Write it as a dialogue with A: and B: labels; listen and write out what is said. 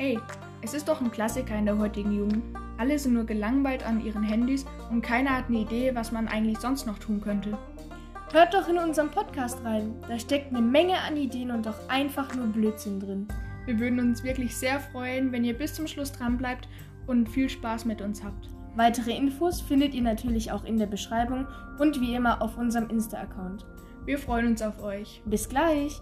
A: Hey, es ist doch ein Klassiker in der heutigen Jugend. Alle sind nur gelangweilt an ihren Handys und keiner hat eine Idee, was man eigentlich sonst noch tun könnte.
B: Hört doch in unseren Podcast rein. Da steckt eine Menge an Ideen und doch einfach nur Blödsinn drin.
A: Wir würden uns wirklich sehr freuen, wenn ihr bis zum Schluss dran bleibt und viel Spaß mit uns habt.
B: Weitere Infos findet ihr natürlich auch in der Beschreibung und wie immer auf unserem Insta-Account.
A: Wir freuen uns auf euch.
B: Bis gleich!